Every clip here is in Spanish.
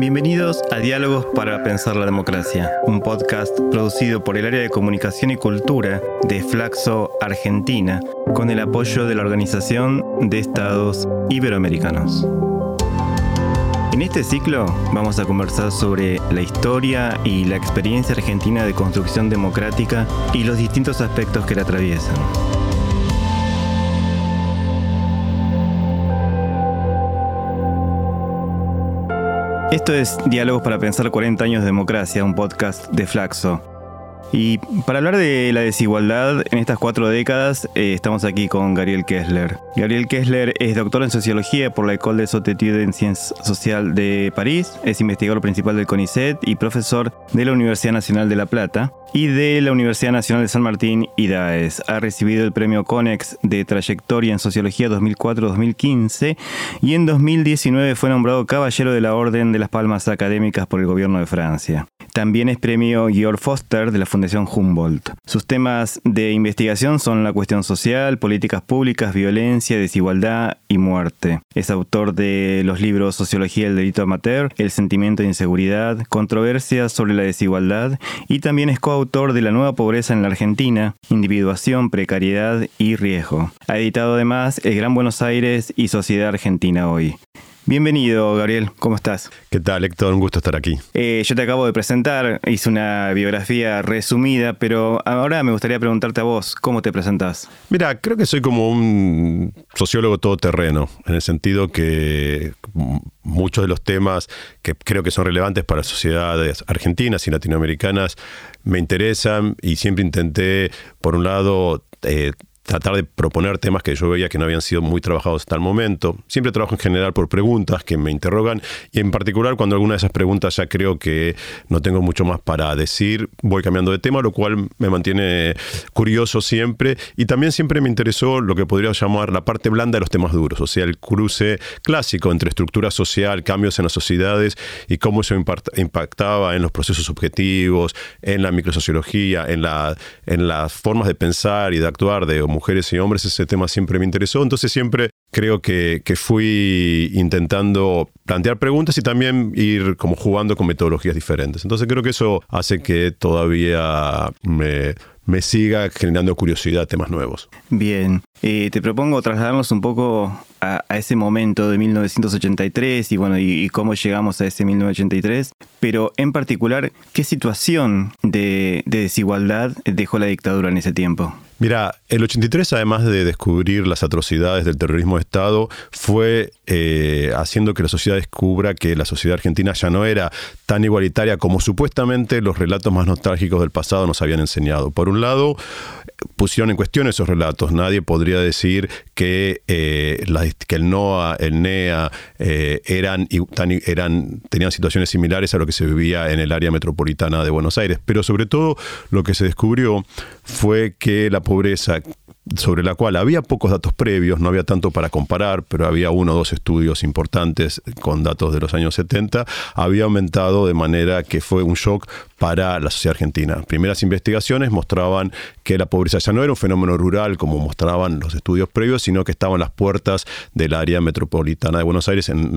Bienvenidos a Diálogos para Pensar la Democracia, un podcast producido por el área de comunicación y cultura de Flaxo Argentina, con el apoyo de la Organización de Estados Iberoamericanos. En este ciclo vamos a conversar sobre la historia y la experiencia argentina de construcción democrática y los distintos aspectos que la atraviesan. Esto es Diálogos para Pensar 40 años de democracia, un podcast de Flaxo. Y para hablar de la desigualdad en estas cuatro décadas, eh, estamos aquí con Gabriel Kessler. Gabriel Kessler es doctor en sociología por la École des Hautes en Ciencias Sociales de París, es investigador principal del CONICET y profesor de la Universidad Nacional de La Plata y de la Universidad Nacional de San Martín y DAES. Ha recibido el premio CONEX de Trayectoria en Sociología 2004-2015 y en 2019 fue nombrado Caballero de la Orden de las Palmas Académicas por el Gobierno de Francia. También es premio Georg Foster de la Fundación Humboldt. Sus temas de investigación son la cuestión social, políticas públicas, violencia, desigualdad y muerte. Es autor de los libros Sociología del delito amateur, El sentimiento de inseguridad, Controversias sobre la desigualdad y también es coautor de La nueva pobreza en la Argentina, Individuación, precariedad y riesgo. Ha editado además El Gran Buenos Aires y Sociedad Argentina hoy. Bienvenido, Gabriel. ¿Cómo estás? ¿Qué tal, Héctor? Un gusto estar aquí. Eh, yo te acabo de presentar, hice una biografía resumida, pero ahora me gustaría preguntarte a vos, ¿cómo te presentás? Mira, creo que soy como un sociólogo todoterreno, en el sentido que muchos de los temas que creo que son relevantes para sociedades argentinas y latinoamericanas me interesan y siempre intenté, por un lado, eh, tratar de proponer temas que yo veía que no habían sido muy trabajados hasta el momento. Siempre trabajo en general por preguntas que me interrogan y en particular cuando alguna de esas preguntas ya creo que no tengo mucho más para decir, voy cambiando de tema, lo cual me mantiene curioso siempre y también siempre me interesó lo que podría llamar la parte blanda de los temas duros, o sea, el cruce clásico entre estructura social, cambios en las sociedades y cómo eso impactaba en los procesos objetivos, en la microsociología, en, la, en las formas de pensar y de actuar de mujeres y hombres, ese tema siempre me interesó, entonces siempre creo que, fui intentando plantear preguntas y también ir como jugando con metodologías diferentes. Entonces creo que eso hace que todavía me, me siga generando curiosidad temas nuevos. Bien, eh, te propongo trasladarnos un poco a, ese momento de 1983 y bueno, y, cómo llegamos a ese 1983, pero en particular, ¿qué situación de desigualdad dejó la dictadura en ese tiempo? Mira, el 83, además de descubrir las atrocidades del terrorismo de Estado, fue eh, haciendo que la sociedad descubra que la sociedad argentina ya no era tan igualitaria como supuestamente los relatos más nostálgicos del pasado nos habían enseñado. Por un lado, pusieron en cuestión esos relatos. Nadie podría decir que, eh, el NOA, el NEA eh, eran, eran, tenían situaciones similares a lo que se vivía en el área metropolitana de Buenos Aires. Pero sobre todo lo que se descubrió fue que la pobreza sobre la cual había pocos datos previos, no había tanto para comparar, pero había uno o dos estudios importantes con datos de los años 70, había aumentado de manera que fue un shock para la sociedad argentina. Primeras investigaciones mostraban que la pobreza ya no era un fenómeno rural como mostraban los estudios previos, sino que estaba en las puertas del área metropolitana de Buenos Aires en,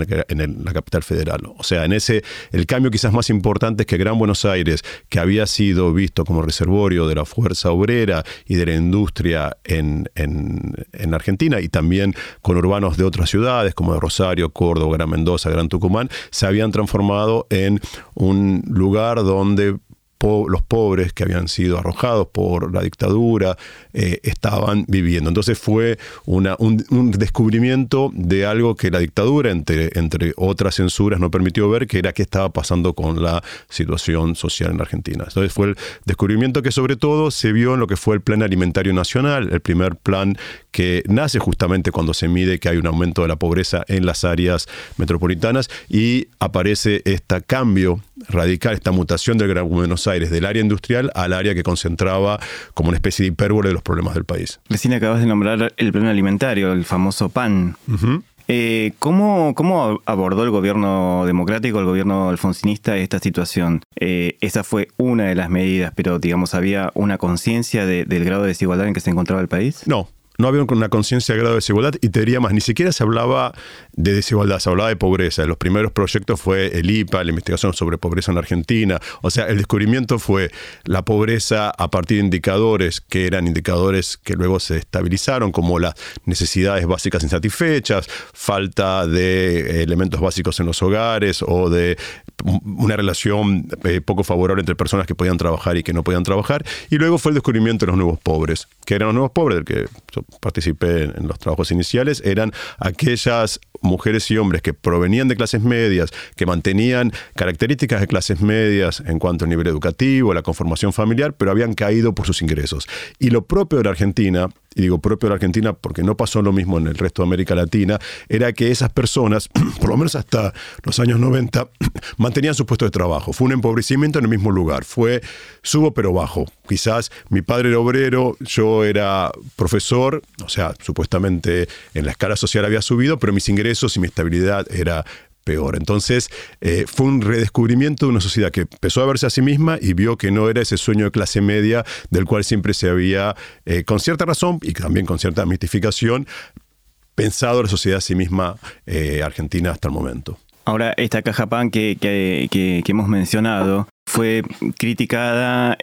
la capital federal. O sea, en ese el cambio quizás más importante es que Gran Buenos Aires, que había sido visto como reservorio de la fuerza obrera y de la industria en, en Argentina y también con urbanos de otras ciudades como Rosario, Córdoba, Gran Mendoza, Gran Tucumán, se habían transformado en un lugar donde los pobres que habían sido arrojados por la dictadura eh, estaban viviendo. Entonces fue un, descubrimiento de algo que la dictadura, entre, entre otras censuras, no permitió ver, que era qué estaba pasando con la situación social en Argentina. Entonces fue el descubrimiento que sobre todo se vio en lo que fue el Plan Alimentario Nacional, el primer plan que nace justamente cuando se mide que hay un aumento de la pobreza en las áreas metropolitanas y aparece este cambio radical, esta mutación del Gran Buenos Aires, del área industrial al área que concentraba como una especie de hipérbole de los problemas del país. Recién acabas de nombrar el plan alimentario, el famoso PAN. Eh, ¿cómo, abordó el gobierno democrático, el gobierno alfonsinista esta situación? Eh, esa fue una de las medidas, pero digamos, ¿había una conciencia del grado de desigualdad en que se encontraba el país? No, no había una conciencia de grado de desigualdad y te diría más, ni siquiera se hablaba de desigualdad, se hablaba de pobreza. Los primeros proyectos fue el IPA, la investigación sobre pobreza en Argentina. O sea, el descubrimiento fue la pobreza a partir de indicadores que eran indicadores que luego se estabilizaron, como las necesidades básicas insatisfechas, falta de elementos básicos en los hogares o de una relación eh, poco favorable entre personas que podían trabajar y que no podían trabajar. Y luego fue el descubrimiento de los nuevos pobres, que eran los nuevos pobres, del que yo participé en los trabajos iniciales, eran aquellas mujeres y hombres que provenían de clases medias, que mantenían características de clases medias en cuanto al nivel educativo, la conformación familiar, pero habían caído por sus ingresos. Y lo propio de la Argentina y digo propio de la Argentina porque no pasó lo mismo en el resto de América Latina, era que esas personas, por lo menos hasta los años 90, mantenían su puesto de trabajo. Fue un empobrecimiento en el mismo lugar, fue subo pero bajo. Quizás mi padre era obrero, yo era profesor, o sea, supuestamente en la escala social había subido, pero mis ingresos y mi estabilidad era peor. Entonces eh, fue un redescubrimiento de una sociedad que empezó a verse a sí misma y vio que no era ese sueño de clase media del cual siempre se había, eh, con cierta razón y también con cierta mistificación, pensado la sociedad a sí misma eh, argentina hasta el momento. Ahora, esta caja pan que, que, hemos mencionado fue criticada,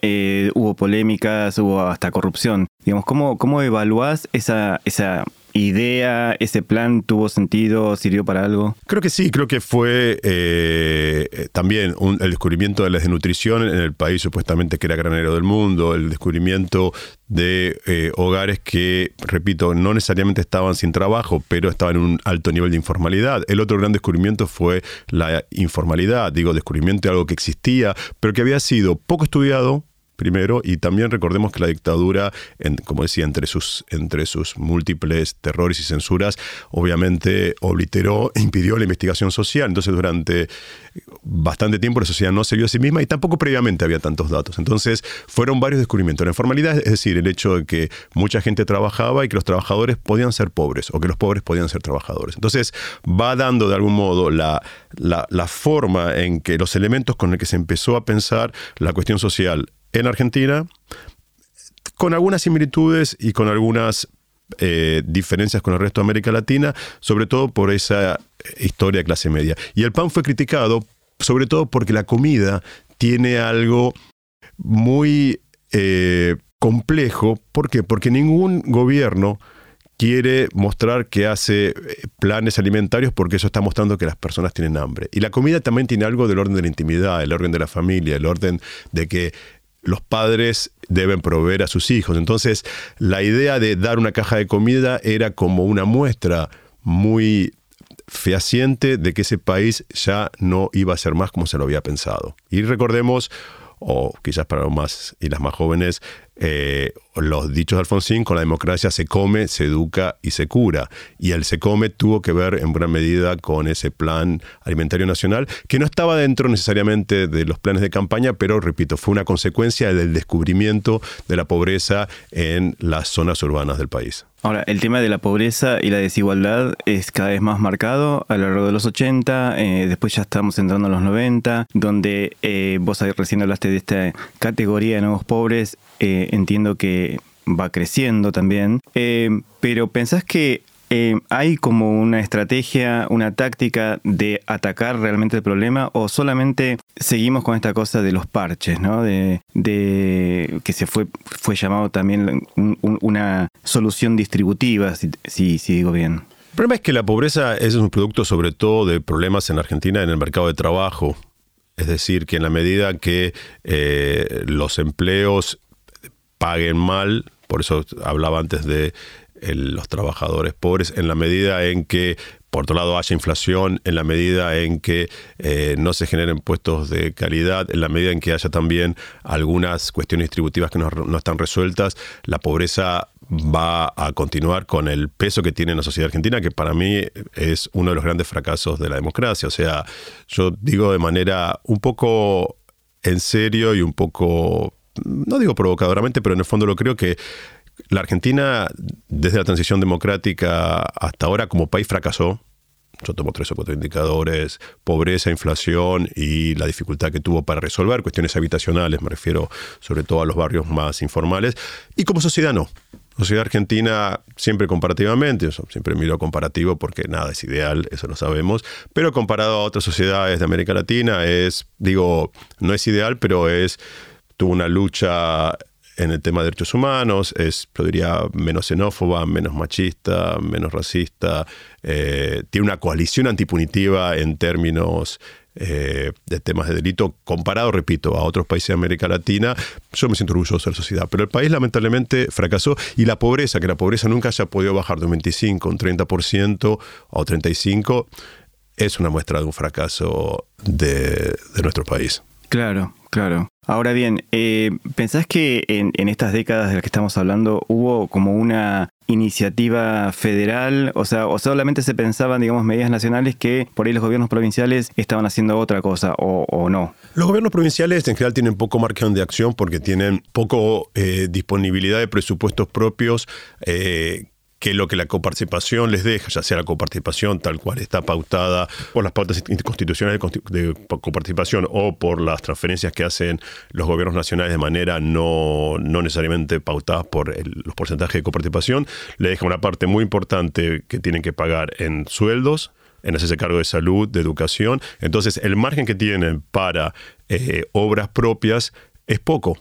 hubo polémicas, hubo hasta corrupción. Digamos, ¿cómo, cómo evaluás esa, esa idea, ese plan tuvo sentido, sirvió para algo? Creo que sí, creo que fue eh, también el descubrimiento de la desnutrición en el país supuestamente que era granero del mundo, el descubrimiento de eh, hogares que, repito, no necesariamente estaban sin trabajo, pero estaban en un alto nivel de informalidad. El otro gran descubrimiento fue la informalidad, digo, descubrimiento de algo que existía, pero que había sido poco estudiado, primero, y también recordemos que la dictadura, como decía, entre sus, entre sus múltiples terrores y censuras, obviamente obliteró e impidió la investigación social. Entonces, durante bastante tiempo la sociedad no se vio a sí misma y tampoco previamente había tantos datos. Entonces, fueron varios descubrimientos. La informalidad, es decir, el hecho de que mucha gente trabajaba y que los trabajadores podían ser pobres o que los pobres podían ser trabajadores. Entonces, va dando de algún modo la, la, la forma en que los elementos con los que se empezó a pensar la cuestión social en Argentina, con algunas similitudes y con algunas eh, diferencias con el resto de América Latina, sobre todo por esa historia de clase media. Y el pan fue criticado, sobre todo porque la comida tiene algo muy eh, complejo. ¿Por qué? Porque ningún gobierno quiere mostrar que hace eh, planes alimentarios porque eso está mostrando que las personas tienen hambre. Y la comida también tiene algo del orden de la intimidad, el orden de la familia, el orden de que los padres deben proveer a sus hijos. Entonces, la idea de dar una caja de comida era como una muestra muy fehaciente de que ese país ya no iba a ser más como se lo había pensado. Y recordemos, o quizás para los más y las más jóvenes, eh, los dichos de Alfonsín, con la democracia se come, se educa y se cura. Y el se come tuvo que ver en buena medida con ese plan alimentario nacional, que no estaba dentro necesariamente de los planes de campaña, pero repito, fue una consecuencia del descubrimiento de la pobreza en las zonas urbanas del país. Ahora, el tema de la pobreza y la desigualdad es cada vez más marcado a lo largo de los 80, eh, después ya estamos entrando a los 90, donde eh, vos recién hablaste de esta categoría de nuevos pobres eh, entiendo que va creciendo también, eh, pero ¿pensás que eh, hay como una estrategia, una táctica de atacar realmente el problema o solamente seguimos con esta cosa de los parches, ¿no? De, que se fue, fue llamado también una solución distributiva, si, si, digo bien. El problema es que la pobreza es un producto sobre todo de problemas en Argentina en el mercado de trabajo. Es decir, que en la medida que los empleos paguen mal, por eso hablaba antes de los trabajadores pobres, en la medida en que, por otro lado, haya inflación, en la medida en que eh, no se generen puestos de calidad, en la medida en que haya también algunas cuestiones distributivas que no, no están resueltas, la pobreza va a continuar con el peso que tiene en la sociedad argentina, que para mí es uno de los grandes fracasos de la democracia. O sea, yo digo de manera un poco en serio y un poco no digo provocadoramente, pero en el fondo lo creo que la Argentina, desde la transición democrática hasta ahora, como país fracasó. yo tomo tres o cuatro indicadores, pobreza, inflación y la dificultad que tuvo para resolver cuestiones habitacionales, me refiero sobre todo a los barrios más informales, y como sociedad no. Sociedad argentina, siempre comparativamente, siempre miro comparativo porque nada es ideal, eso lo sabemos, pero comparado a otras sociedades de América Latina es, digo, no es ideal, pero es, tuvo una lucha en el tema de derechos humanos, es, yo diría, menos xenófoba, menos machista, menos racista, eh, tiene una coalición antipunitiva en términos eh, de temas de delito, comparado, repito, a otros países de América Latina, yo me siento orgulloso de la sociedad. Pero el país lamentablemente fracasó y la pobreza, que la pobreza nunca haya podido bajar de un 25, un 30% o 35%, es una muestra de un fracaso de, de nuestro país. Claro, claro. Ahora bien, eh, ¿pensás que en, en, estas décadas de las que estamos hablando hubo como una iniciativa federal? O sea, o solamente se pensaban, digamos, medidas nacionales que por ahí los gobiernos provinciales estaban haciendo otra cosa o, no. Los gobiernos provinciales en general tienen poco margen de acción porque tienen poco eh, disponibilidad de presupuestos propios. Eh, que lo que la coparticipación les deja, ya sea la coparticipación tal cual está pautada por las pautas constitucionales de coparticipación o por las transferencias que hacen los gobiernos nacionales de manera no, no necesariamente pautadas por los porcentajes de coparticipación, le deja una parte muy importante que tienen que pagar en sueldos, en hacerse cargo de salud, de educación. Entonces, el margen que tienen para eh, obras propias es poco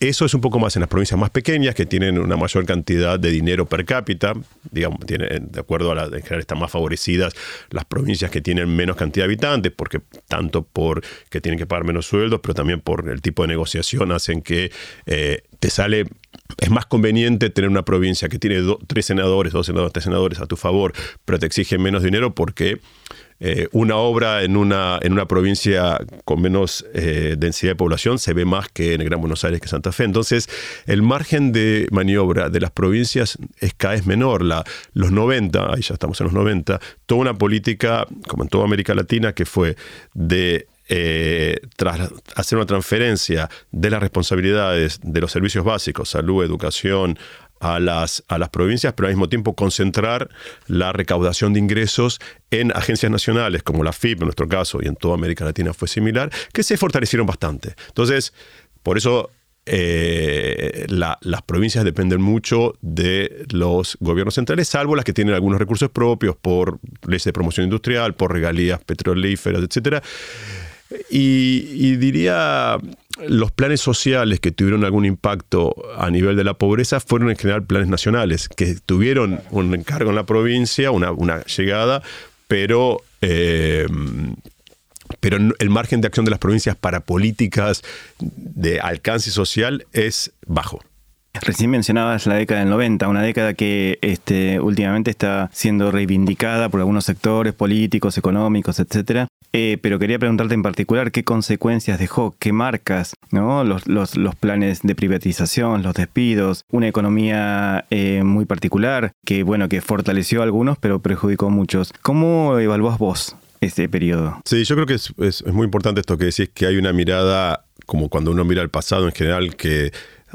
eso es un poco más en las provincias más pequeñas que tienen una mayor cantidad de dinero per cápita, digamos, tienen, de acuerdo a las, en general están más favorecidas las provincias que tienen menos cantidad de habitantes, porque tanto por que tienen que pagar menos sueldos, pero también por el tipo de negociación hacen que eh, te sale es más conveniente tener una provincia que tiene tres senadores, dos senadores, tres senadores a tu favor, pero te exige menos dinero porque eh, una obra en una, en una provincia con menos eh, densidad de población se ve más que en el Gran Buenos Aires que Santa Fe. Entonces, el margen de maniobra de las provincias es cada vez menor. La, los 90, ahí ya estamos en los 90, toda una política, como en toda América Latina, que fue de eh, tras hacer una transferencia de las responsabilidades de los servicios básicos, salud, educación, a las, a las provincias, pero al mismo tiempo concentrar la recaudación de ingresos en agencias nacionales como la FIP, en nuestro caso, y en toda América Latina fue similar, que se fortalecieron bastante. Entonces, por eso eh, las provincias dependen mucho de los gobiernos centrales, salvo las que tienen algunos recursos propios por leyes de promoción industrial, por regalías petrolíferas, etc. y diría los planes sociales que tuvieron algún impacto a nivel de la pobreza fueron en general planes nacionales, que tuvieron un encargo en la provincia, una, llegada, pero, eh, pero el margen de acción de las provincias para políticas de alcance social es bajo. Recién mencionabas la década del 90, una década que este, últimamente está siendo reivindicada por algunos sectores políticos, económicos, etcétera. Eh, pero quería preguntarte en particular qué consecuencias dejó, qué marcas, ¿no? los, los, los planes de privatización, los despidos, una economía eh, muy particular que, bueno, que fortaleció a algunos pero perjudicó a muchos. ¿Cómo evaluás vos este periodo? Sí, yo creo que es, es, es muy importante esto que decís, que hay una mirada, como cuando uno mira el pasado en general, que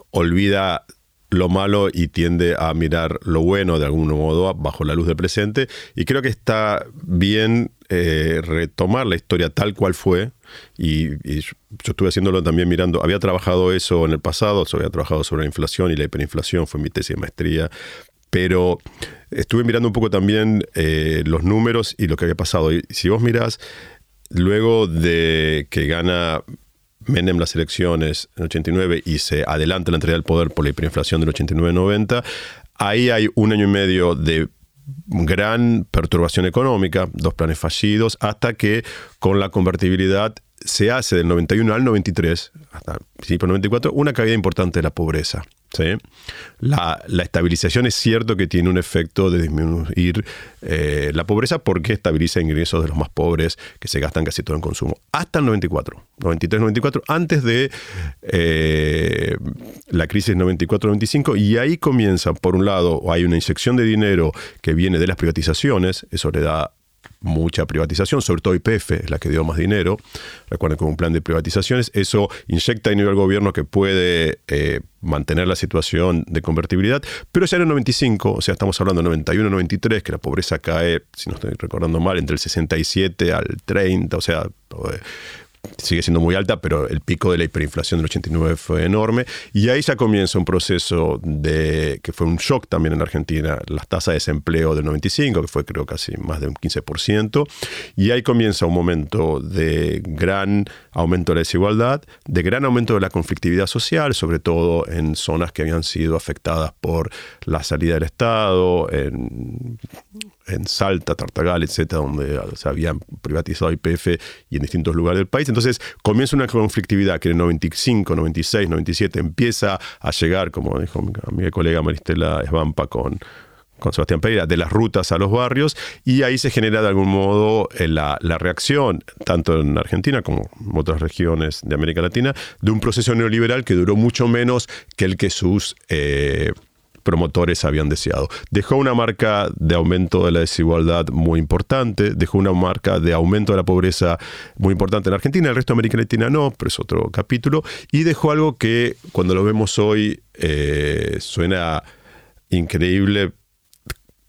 olvida lo malo y tiende a mirar lo bueno de algún modo bajo la luz del presente. Y creo que está bien eh, retomar la historia tal cual fue. Y, yo estuve haciéndolo también mirando, había trabajado eso en el pasado, había trabajado sobre la inflación y la hiperinflación, fue mi tesis de maestría. Pero estuve mirando un poco también eh, los números y lo que había pasado. Y si vos mirás, luego de que gana Menem las elecciones en 89 y se adelanta la entrega del poder por la hiperinflación del 89-90, ahí hay un año y medio de gran perturbación económica, dos planes fallidos, hasta que con la convertibilidad se hace del 91 al 93, hasta el del 94, una caída importante de la pobreza. ¿Sí? La, estabilización es cierto que tiene un efecto de disminuir eh, la pobreza porque estabiliza ingresos de los más pobres que se gastan casi todo en consumo. Hasta el 94, 93-94, antes de eh, la crisis 94-95, y ahí comienza, por un lado, hay una inyección de dinero que viene de las privatizaciones, eso le da mucha privatización, sobre todo IPF es la que dio más dinero. Recuerden que un plan de privatizaciones, eso inyecta dinero al gobierno que puede eh, mantener la situación de convertibilidad, pero ya en el 95, o sea, estamos hablando de 91-93, que la pobreza cae, si no estoy recordando mal, entre el 67 al 30, o sea, sigue siendo muy alta, pero el pico de la hiperinflación del 89 fue enorme. Y ahí ya comienza un proceso de que fue un shock también en Argentina, las tasas de desempleo del 95, que fue creo casi más de un 15%. Y ahí comienza un momento de gran aumento de la desigualdad, de gran aumento de la conflictividad social, sobre todo en zonas que habían sido afectadas por la salida del Estado, en en Salta, Tartagal, etcétera, donde se habían privatizado IPF y en distintos lugares del país. Entonces comienza una conflictividad que en el 95, 96, 97 empieza a llegar, como dijo mi, colega Maristela Esbampa con, con Sebastián Pereira, de las rutas a los barrios, y ahí se genera de algún modo eh, la, reacción, tanto en Argentina como en otras regiones de América Latina, de un proceso neoliberal que duró mucho menos que el que sus eh, promotores habían deseado. Dejó una marca de aumento de la desigualdad muy importante, dejó una marca de aumento de la pobreza muy importante en Argentina, el resto de América Latina no, pero es otro capítulo, y dejó algo que cuando lo vemos hoy eh, suena increíble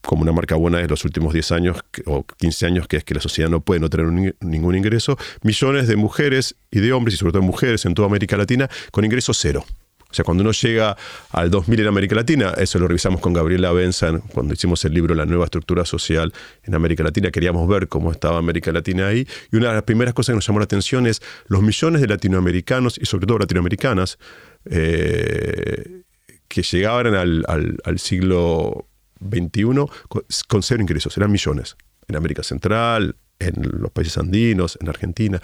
como una marca buena de los últimos 10 años o 15 años, que es que la sociedad no puede no tener ningún ingreso, millones de mujeres y de hombres, y sobre todo mujeres en toda América Latina, con ingreso cero. O sea, cuando uno llega al 2000 en América Latina, eso lo revisamos con Gabriela Benzan cuando hicimos el libro La nueva estructura social en América Latina, queríamos ver cómo estaba América Latina ahí. Y una de las primeras cosas que nos llamó la atención es los millones de latinoamericanos y sobre todo latinoamericanas eh, que llegaban al, siglo XXI con, con cero ingresos, eran millones. En América Central, en los países andinos, en Argentina.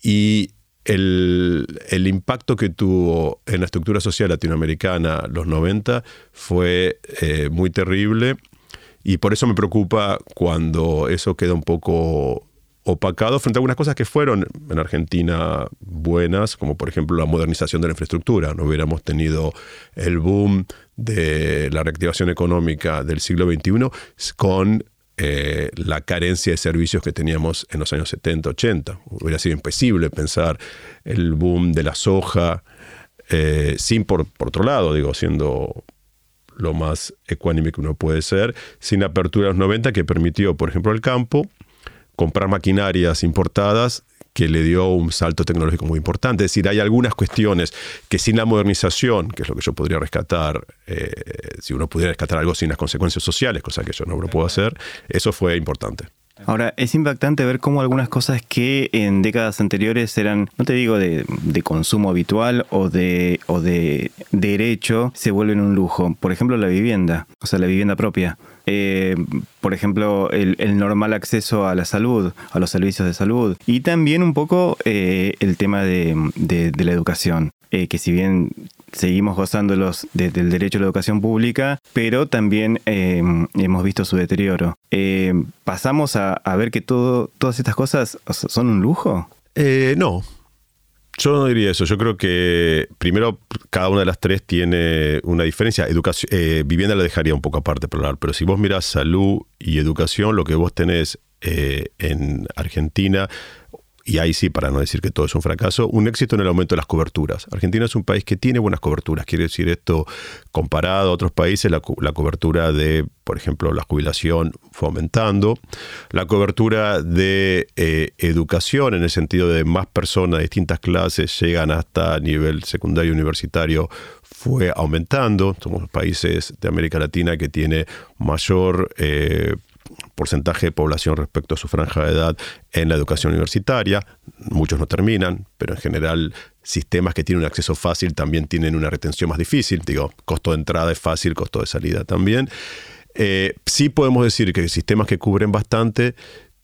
Y el, impacto que tuvo en la estructura social latinoamericana los 90 fue eh, muy terrible y por eso me preocupa cuando eso queda un poco opacado frente a algunas cosas que fueron en Argentina buenas, como por ejemplo la modernización de la infraestructura. No hubiéramos tenido el boom de la reactivación económica del siglo XXI con eh, la carencia de servicios que teníamos en los años 70, 80. Hubiera sido imposible pensar el boom de la soja eh, sin, por, por otro lado, digo, siendo lo más ecuánime que uno puede ser, sin la apertura de los 90 que permitió, por ejemplo, al campo comprar maquinarias importadas que le dio un salto tecnológico muy importante. Es decir, hay algunas cuestiones que sin la modernización, que es lo que yo podría rescatar, eh, si uno pudiera rescatar algo sin las consecuencias sociales, cosa que yo no lo puedo hacer, eso fue importante. Ahora, es impactante ver cómo algunas cosas que en décadas anteriores eran, no te digo de, consumo habitual o de, o de derecho, se vuelven un lujo. Por ejemplo, la vivienda, o sea, la vivienda propia. Eh, por ejemplo, el, normal acceso a la salud, a los servicios de salud. Y también un poco eh, el tema de, la educación, eh, que si bien seguimos gozando los, del derecho a la educación pública, pero también hemos visto su deterioro. ¿Pasamos a, ver que todas estas cosas son un lujo? no, yo no diría eso. Yo creo que primero cada una de las tres tiene una diferencia. Educación, eh, vivienda la dejaría un poco aparte para hablar, pero si vos miras salud y educación, lo que vos tenés eh, en Argentina y ahí sí, para no decir que todo es un fracaso, un éxito en el aumento de las coberturas. Argentina es un país que tiene buenas coberturas, quiere decir esto, comparado a otros países, la, cobertura de, por ejemplo, la jubilación fue aumentando, la cobertura de eh, educación, en el sentido de más personas de distintas clases llegan hasta nivel secundario universitario, fue aumentando. Somos países de América Latina que tiene mayor... Eh, porcentaje de población respecto a su franja de edad en la educación universitaria. Muchos no terminan, pero en general sistemas que tienen un acceso fácil también tienen una retención más difícil. Digo, costo de entrada es fácil, costo de salida también. Eh, sí podemos decir que sistemas que cubren bastante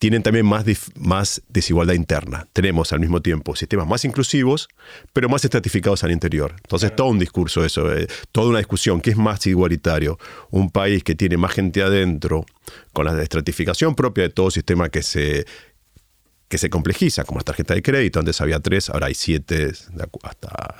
tienen también más, más desigualdad interna. Tenemos al mismo tiempo sistemas más inclusivos, pero más estratificados al interior. Entonces, todo un discurso eso, eh, toda una discusión, ¿qué es más igualitario? Un país que tiene más gente adentro, con la estratificación propia de todo sistema que se, que se complejiza, como la tarjeta de crédito, antes había tres, ahora hay siete, hasta,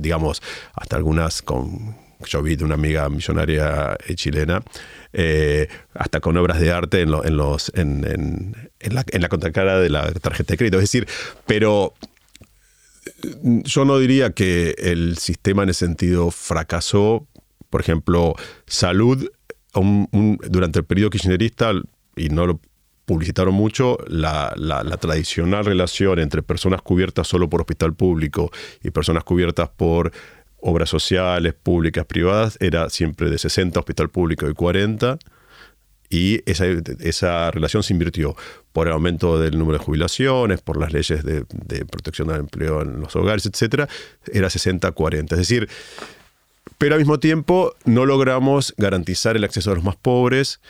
digamos, hasta algunas con yo vi de una amiga millonaria eh, chilena, eh, hasta con obras de arte en, los, en, la, en la contracara de la tarjeta de crédito. Es decir, pero yo no diría que el sistema en ese sentido fracasó. Por ejemplo, salud, durante el periodo kirchnerista, y no lo publicitaron mucho, la, tradicional relación entre personas cubiertas solo por hospital público y personas cubiertas por obras sociales, públicas, privadas, era siempre de 60 hospital público y 40 y esa, esa, relación se invirtió por el aumento del número de jubilaciones, por las leyes de, protección del empleo en los hogares, etcétera, era 60-40. Es decir, pero al mismo tiempo no logramos garantizar el acceso a los más pobres.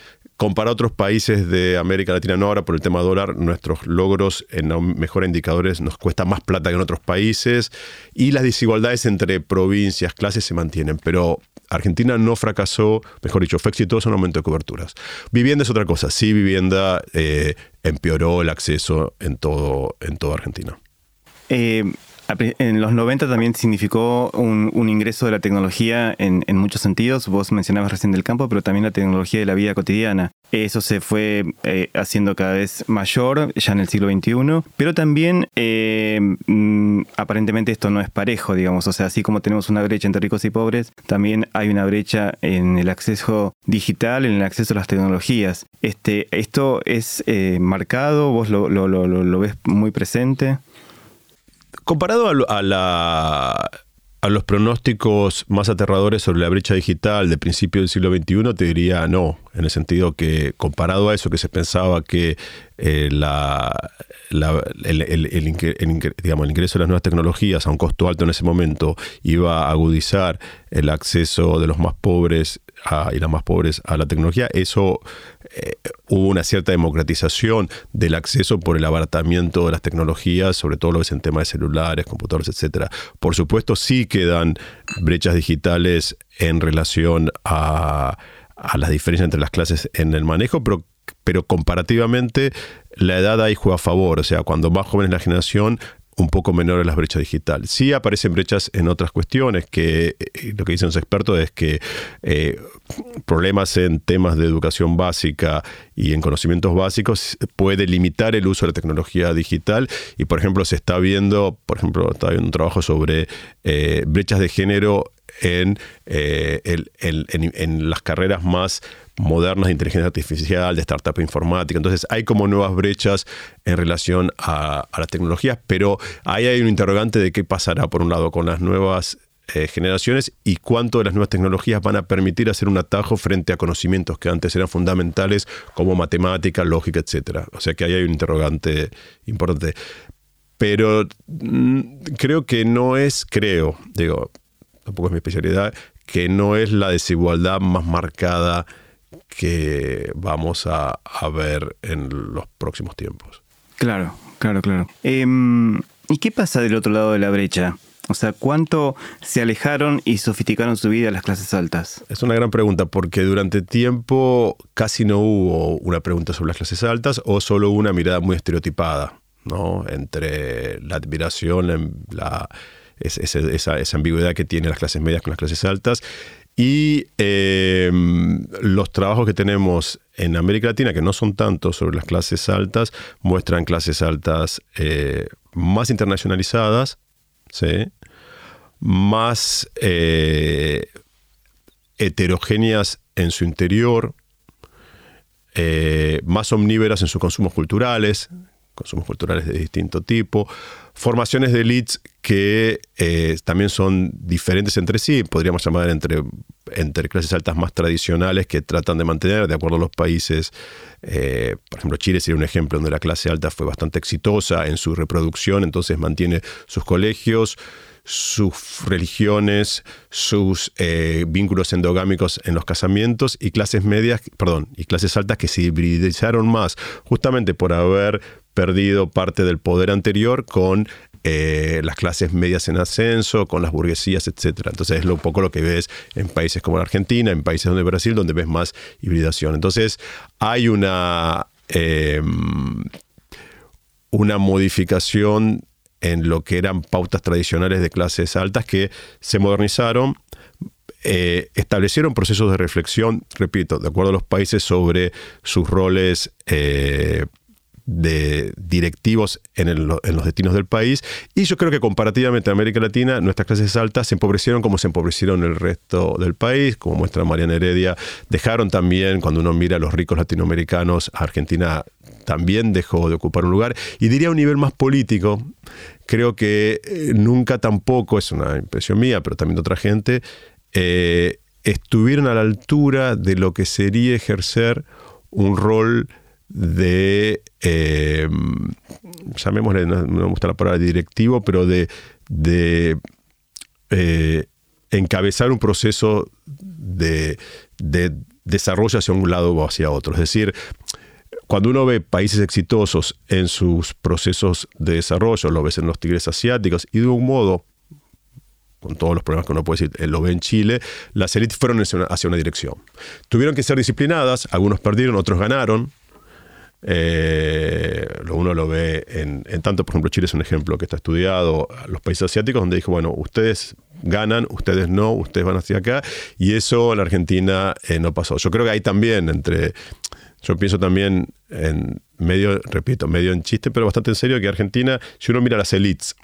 Comparado a otros países de América Latina, no ahora por el tema dólar, nuestros logros en mejores indicadores nos cuesta más plata que en otros países y las desigualdades entre provincias, clases se mantienen. Pero Argentina no fracasó, mejor dicho, fue exitoso en aumento de coberturas. Vivienda es otra cosa. Sí, vivienda eh, empeoró el acceso en todo, en toda Argentina. Eh, en los 90 también significó un, ingreso de la tecnología en, muchos sentidos. Vos mencionabas recién del campo, pero también la tecnología de la vida cotidiana. Eso se fue eh, haciendo cada vez mayor ya en el siglo XXI, pero también eh, mm, aparentemente esto no es parejo, digamos. O sea, así como tenemos una brecha entre ricos y pobres, también hay una brecha en el acceso digital, en el acceso a las tecnologías. Este, ¿Esto es eh, marcado? ¿Vos lo, lo ves muy presente? Comparado a, los pronósticos más aterradores sobre la brecha digital de principio del siglo XXI, te diría no, en el sentido que comparado a eso que se pensaba que eh, el, ingreso de las nuevas tecnologías a un costo alto en ese momento iba a agudizar el acceso de los más pobres y las más pobres a la tecnología, eso eh, hubo una cierta democratización del acceso por el abaratamiento de las tecnologías, sobre todo lo que es en temas de celulares, computadores, etcétera. Por supuesto, sí quedan brechas digitales en relación a, a las diferencias entre las clases en el manejo, pero pero comparativamente la edad ahí juega a favor, o sea, cuando más joven es la generación, un poco menor en las brechas digitales. Sí aparecen brechas en otras cuestiones, que eh, lo que dicen los expertos es que eh, problemas en temas de educación básica y en conocimientos básicos puede limitar el uso de la tecnología digital y por ejemplo se está viendo, por ejemplo, está viendo un trabajo sobre eh, brechas de género en, en, las carreras más modernas de inteligencia artificial, de startup informática. Entonces hay como nuevas brechas en relación a, las tecnologías, pero ahí hay un interrogante de qué pasará, por un lado, con las nuevas eh, generaciones y cuánto de las nuevas tecnologías van a permitir hacer un atajo frente a conocimientos que antes eran fundamentales como matemática, lógica, etc. O sea que ahí hay un interrogante importante. Pero mm, creo que no es, creo, digo, tampoco es mi especialidad, que no es la desigualdad más marcada que vamos a, ver en los próximos tiempos. Claro, claro, claro. Em, ¿Y qué pasa del otro lado de la brecha? O sea, ¿cuánto se alejaron y sofisticaron su vida las clases altas? Es una gran pregunta porque durante tiempo casi no hubo una pregunta sobre las clases altas o solo una mirada muy estereotipada, ¿no? Entre la admiración, la, esa, ambigüedad que tienen las clases medias con las clases altas. Y em, los trabajos que tenemos en América Latina, que no son tantos sobre las clases altas, muestran clases altas eh, más internacionalizadas, más eh, heterogéneas en su interior, eh, más omníveras en sus consumos culturales, consumos culturales de distinto tipo, formaciones de elites que eh, también son diferentes entre sí, podríamos llamar entre, clases altas más tradicionales que tratan de mantener, de acuerdo a los países, eh, por ejemplo Chile sería un ejemplo donde la clase alta fue bastante exitosa en su reproducción, entonces mantiene sus colegios, sus religiones, sus eh, vínculos endogámicos en los casamientos y clases medias, perdón, y clases altas que se hibridizaron más, justamente por haber perdido parte del poder anterior con eh, las clases medias en ascenso, con las burguesías, etc. Entonces es un poco lo que ves en países como la Argentina, en países donde Brasil, donde ves más hibridación. Entonces hay una, em, una modificación en lo que eran pautas tradicionales de clases altas que se modernizaron eh, establecieron procesos de reflexión, repito, de acuerdo a los países sobre sus roles eh, de directivos en, los destinos del país. Y yo creo que comparativamente a América Latina, nuestras clases altas se empobrecieron como se empobrecieron el resto del país, como muestra Mariana Heredia. Dejaron también, cuando uno mira a los ricos latinoamericanos, Argentina también dejó de ocupar un lugar. Y diría a un nivel más político, creo que eh, nunca tampoco, es una impresión mía, pero también de otra gente, eh, estuvieron a la altura de lo que sería ejercer un rol de, eh, llamémosle, no, me gusta la palabra directivo, pero de, de eh, encabezar un proceso de, de, desarrollo hacia un lado o hacia otro. Es decir, cuando uno ve países exitosos en sus procesos de desarrollo, lo ves en los tigres asiáticos, y de un modo, con todos los problemas que uno puede decir, lo ve en Chile, las élites fueron hacia una dirección. Tuvieron que ser disciplinadas, algunos perdieron, otros ganaron, eh, uno lo ve en, tanto, por ejemplo, Chile es un ejemplo que está estudiado, los países asiáticos, donde dijo, bueno, ustedes ganan, ustedes no, ustedes van hacia acá, y eso en la Argentina eh, no pasó. Yo creo que hay también entre, yo pienso también en medio, repito, medio en chiste, pero bastante en serio, que Argentina, si uno mira las elites,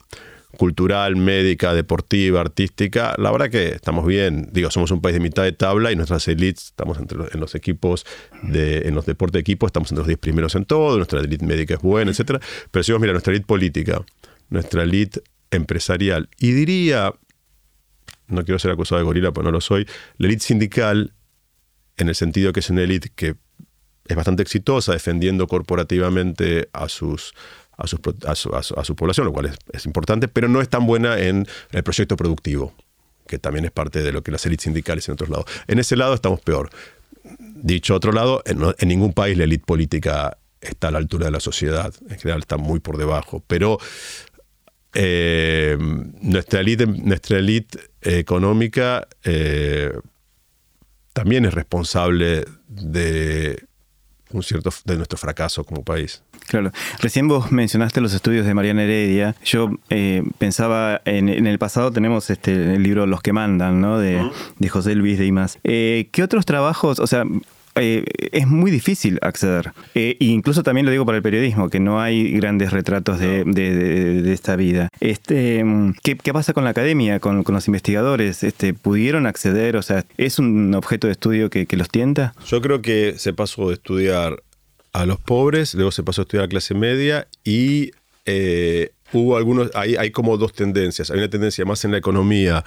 cultural, médica, deportiva, artística, la verdad que estamos bien. Digo, somos un país de mitad de tabla y nuestras elites, estamos entre en los equipos, de, en los deportes de equipo, estamos entre los 10 primeros en todo, nuestra elite médica es buena, etc. Pero si vos mira nuestra elite política, nuestra elite empresarial, y diría, no quiero ser acusado de gorila, pues no lo soy, la elite sindical, en el sentido que es una elite que es bastante exitosa defendiendo corporativamente a sus a su, población, lo cual es, importante, pero no es tan buena en el proyecto productivo, que también es parte de lo que las élites sindicales en otros lados. En ese lado estamos peor. Dicho otro lado, en, ningún país la élite política está a la altura de la sociedad, en general está muy por debajo, pero eh, nuestra élite nuestra elite económica eh, también es responsable de un cierto de nuestro fracaso como país. Claro. Recién vos mencionaste los estudios de Mariana Heredia. Yo eh, pensaba, en, el pasado tenemos este el libro Los que mandan, ¿no? De, José Luis de Imas. Eh, ¿Qué otros trabajos, o sea, eh, es muy difícil acceder. e incluso también lo digo para el periodismo, que no hay grandes retratos de, esta vida. Este, ¿qué, pasa con la academia, con, los investigadores? Este, ¿Pudieron acceder? O sea, ¿es un objeto de estudio que, que los tienta? Yo creo que se pasó de estudiar a los pobres, luego se pasó a estudiar a clase media y eh, hubo algunos, hay, hay como dos tendencias. Hay una tendencia más en la economía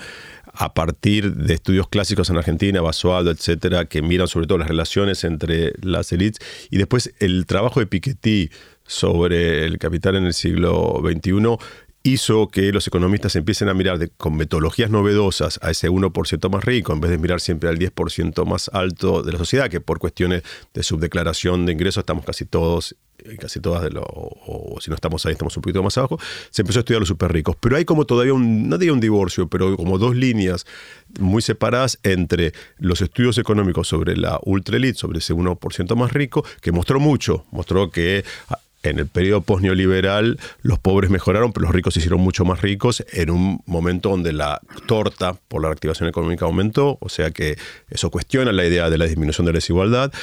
a partir de estudios clásicos en Argentina, Basualdo, etcétera, que miran sobre todo las relaciones entre las élites, y después el trabajo de Piketty sobre el capital en el siglo XXI hizo que los economistas empiecen a mirar con metodologías novedosas a ese 1% más rico, en vez de mirar siempre al 10% más alto de la sociedad, que por cuestiones de subdeclaración de ingresos estamos casi todos, casi todas, de lo, o, si no estamos ahí, estamos un poquito más abajo, se empezó a estudiar los super ricos. Pero hay como todavía un, un divorcio, pero como dos líneas muy separadas entre los estudios económicos sobre la ultra elite, sobre ese 1% más rico, que mostró mucho, mostró que en el periodo postneoliberal los pobres mejoraron, pero los ricos se hicieron mucho más ricos en un momento donde la torta por la reactivación económica aumentó, o sea que eso cuestiona la idea de la disminución de la desigualdad.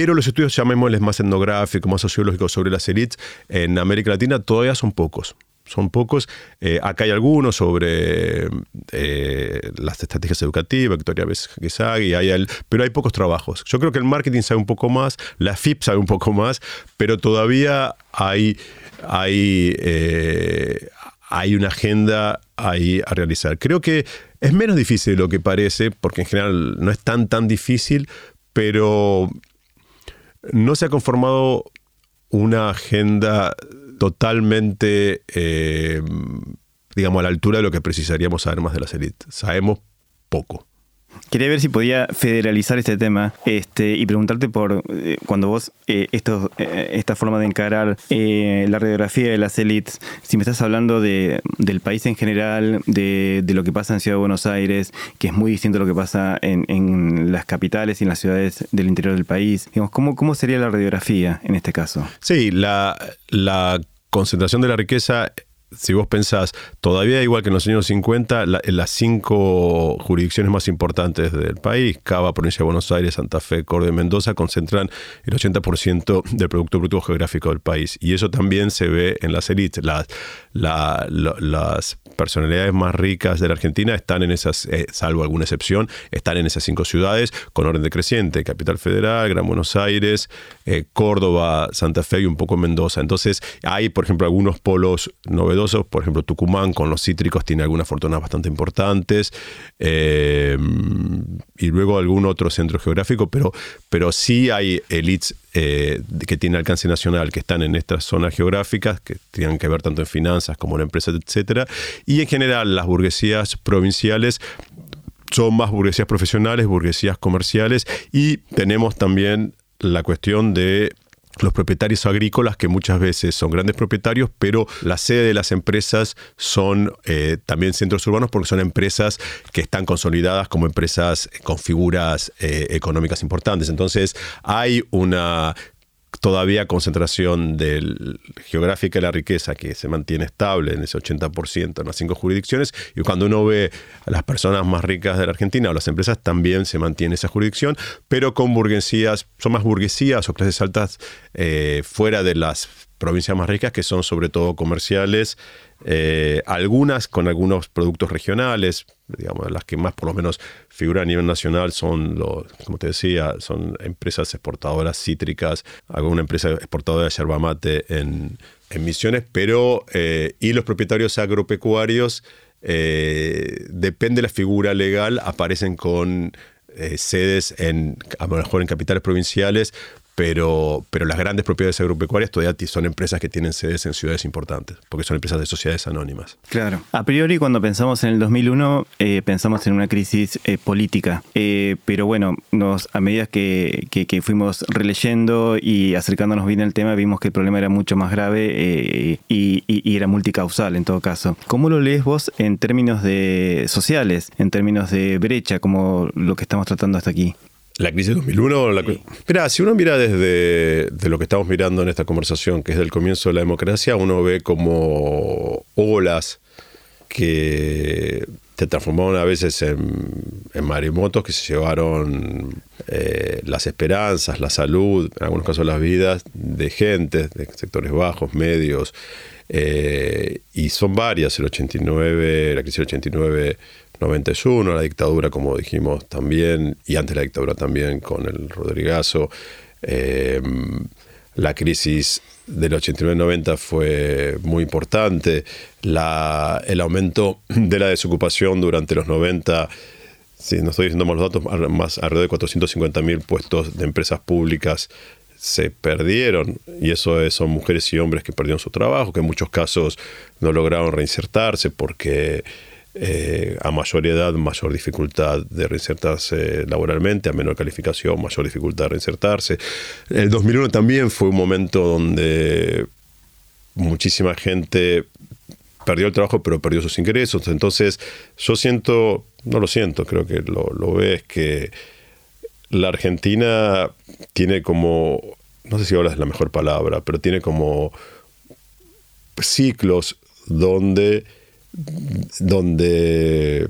Pero los estudios, llamémosles más etnográficos, más sociológicos sobre las élites en América Latina todavía son pocos son pocos. Eh, acá hay algunos sobre eh, las estrategias educativas, Victoria Besagui, hay pero hay pocos trabajos. Yo creo que el marketing sabe un poco más, la FIP sabe un poco más, pero todavía hay, hay, eh, hay una agenda ahí a realizar. Creo que es menos difícil de lo que parece, porque en general no es tan, tan difícil, pero no se ha conformado una agenda totalmente, eh, digamos, a la altura de lo que precisaríamos saber más de las élites. Sabemos poco. Quería ver si podía federalizar este tema este, y preguntarte por eh, cuando vos, eh, esto, eh, esta forma de encarar la radiografía de las élites, si me estás hablando de, del país en general, de, lo que pasa en Ciudad de Buenos Aires, que es muy distinto a lo que pasa en, las capitales y en las ciudades del interior del país, digamos, ¿cómo, ¿cómo sería la radiografía en este caso? Sí, la, la concentración de la riqueza si vos pensás, todavía igual que en los años 50, las cinco jurisdicciones más importantes del país, Cava, Provincia de Buenos Aires, Santa Fe, Córdoba y Mendoza, concentran el 80% del Producto Bruto Geográfico del país. Y eso también se ve en las élites. Las, las personalidades más ricas de la Argentina están en esas, eh, salvo alguna excepción, están en esas cinco ciudades con orden decreciente, Capital Federal, Gran Buenos Aires, eh, Córdoba, Santa Fe y un poco Mendoza. Entonces hay, por ejemplo, algunos polos novedosos por ejemplo, Tucumán con los cítricos tiene algunas fortunas bastante importantes, eh, y luego algún otro centro geográfico, pero, pero sí hay elites eh, que tienen alcance nacional, que están en estas zonas geográficas, que tienen que ver tanto en finanzas como en empresas, etcétera, y en general las burguesías provinciales son más burguesías profesionales, burguesías comerciales, y tenemos también la cuestión de los propietarios agrícolas, que muchas veces son grandes propietarios, pero la sede de las empresas son eh, también centros urbanos porque son empresas que están consolidadas como empresas con figuras eh, económicas importantes. Entonces hay una todavía concentración geográfica de la riqueza que se mantiene estable en ese 80% en las cinco jurisdicciones. Y cuando uno ve a las personas más ricas de la Argentina o las empresas, también se mantiene esa jurisdicción, pero con burguesías, son más burguesías o clases altas eh, fuera de las provincias más ricas que son sobre todo comerciales, eh, algunas con algunos productos regionales, digamos, las que más por lo menos figuran a nivel nacional son, los, como te decía, son empresas exportadoras cítricas, alguna empresa exportadora de yerba mate en, Misiones, pero, eh, y los propietarios agropecuarios, eh, depende de la figura legal, aparecen con sedes en, a lo mejor en capitales provinciales, pero, pero las grandes propiedades agropecuarias todavía son empresas que tienen sedes en ciudades importantes, porque son empresas de sociedades anónimas. Claro. A priori, cuando pensamos en el 2001, eh, pensamos en una crisis eh, política. Eh, pero bueno, nos, a medida que, que, fuimos releyendo y acercándonos bien al tema, vimos que el problema era mucho más grave y, y, era multicausal en todo caso. ¿Cómo lo lees vos en términos de sociales, en términos de brecha, como lo que estamos tratando hasta aquí? La crisis de 2001. La... Mira, si uno mira desde de lo que estamos mirando en esta conversación, que es del comienzo de la democracia, uno ve como olas que se transformaron a veces en, en maremotos que se llevaron eh, las esperanzas, la salud, en algunos casos las vidas de gente, de sectores bajos, medios, eh, y son varias, el 89, la crisis del 89 91, la dictadura, como dijimos también, y antes la dictadura también con el Rodrigazo. Eh, la crisis del 89-90 fue muy importante. La, el aumento de la desocupación durante los 90, si no estoy diciendo más los datos, más alrededor de 450.000 puestos de empresas públicas se perdieron, y eso son mujeres y hombres que perdieron su trabajo, que en muchos casos no lograron reinsertarse porque eh, a mayor edad, mayor dificultad de reinsertarse laboralmente, a menor calificación, mayor dificultad de reinsertarse. El 2001 también fue un momento donde muchísima gente perdió el trabajo, pero perdió sus ingresos. Entonces, yo siento, no lo siento, creo que lo, lo ves, que la Argentina tiene como, no sé si ahora es la mejor palabra, pero tiene como ciclos donde donde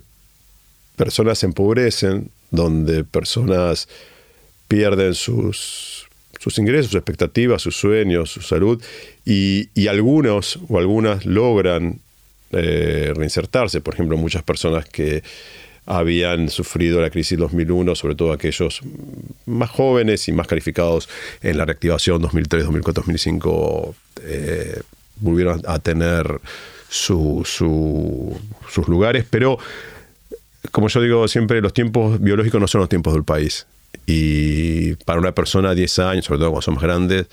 personas se empobrecen, donde personas pierden sus, sus ingresos, sus expectativas, sus sueños, su salud, y, algunos o algunas logran eh, reinsertarse. Por ejemplo, muchas personas que habían sufrido la crisis 2001, sobre todo aquellos más jóvenes y más calificados en la reactivación 2003, 2004, 2005, volvieron a tener su, sus lugares, pero como yo digo siempre, los tiempos biológicos no son los tiempos del país. Y para una persona de 10 años, sobre todo cuando son más grandes,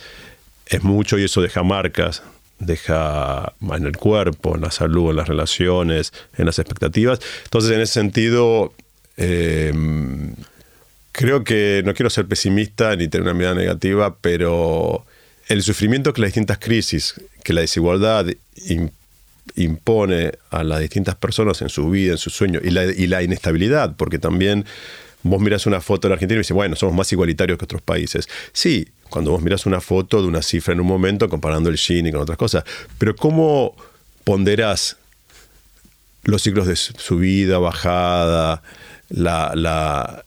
es mucho y eso deja marcas, deja en el cuerpo, en la salud, en las relaciones, en las expectativas. Entonces, en ese sentido, em, creo que no quiero ser pesimista ni tener una mirada negativa, pero el sufrimiento que las distintas crisis, que la desigualdad impone a las distintas personas en su vida, en su sueño, y la, inestabilidad, porque también vos miras una foto de la Argentina y dices, bueno, somos más igualitarios que otros países. Sí, cuando vos miras una foto de una cifra en un momento comparando el Gini con otras cosas, pero ¿cómo, ponderás los ciclos de subida, bajada, la, la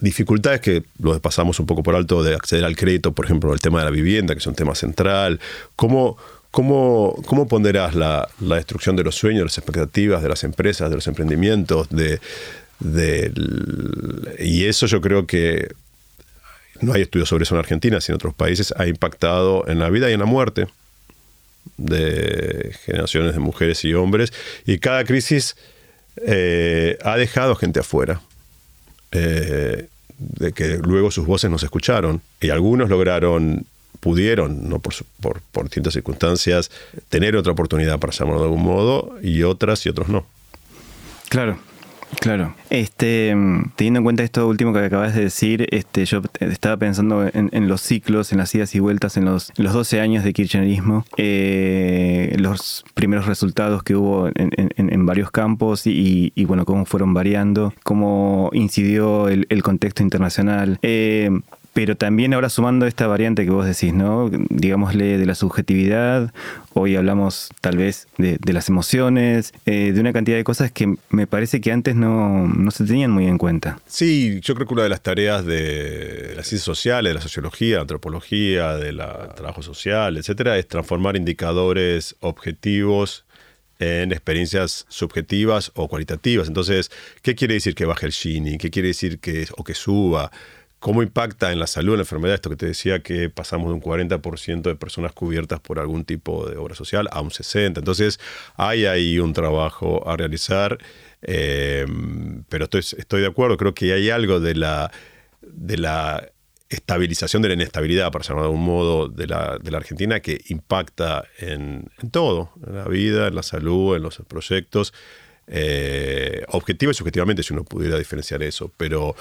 dificultades que lo pasamos un poco por alto de acceder al crédito, por ejemplo, el tema de la vivienda, que es un tema central. ¿Cómo, cómo, cómo ponderás la, destrucción de los sueños, las expectativas de las empresas, de los emprendimientos? De, y eso yo creo que no hay estudios sobre eso en Argentina, sino en otros países, ha impactado en la vida y en la muerte de generaciones de mujeres y hombres. Y cada crisis eh, ha dejado gente afuera. Eh, de que luego sus voces no se escucharon. Y algunos lograron, pudieron, no por, por, por distintas circunstancias, tener otra oportunidad para llamarlo de algún modo, y otras y otros no. Claro, Claro. Este, teniendo en cuenta esto último que acabas de decir, este, yo estaba pensando en, los ciclos, en las idas y vueltas, en los, los 12 años de kirchnerismo, eh, los primeros resultados que hubo en, varios campos y, bueno, cómo fueron variando, cómo incidió el, contexto internacional. Eh, pero también ahora sumando esta variante que vos decís, ¿no? Digámosle de la subjetividad, hoy hablamos tal vez de, las emociones, eh, de una cantidad de cosas que me parece que antes no, se tenían muy en cuenta. Sí, yo creo que una de las tareas de las ciencias sociales, de la sociología, la antropología, del trabajo social, etcétera, es transformar indicadores objetivos en experiencias subjetivas o cualitativas. Entonces, ¿qué quiere decir que baje el Gini? ¿Qué quiere decir que o que suba? Cómo impacta en la salud, en la enfermedad, esto que te decía que pasamos de un 40% de personas cubiertas por algún tipo de obra social a un 60%. Entonces hay ahí un trabajo a realizar, em, pero estoy, estoy de acuerdo, creo que hay algo de la, de la estabilización de la inestabilidad, para llamarlo de algún modo, de la, de la Argentina que impacta en, todo, en la vida, en la salud, en los proyectos. Eh, objetiva y subjetivamente, si uno pudiera diferenciar eso. Pero,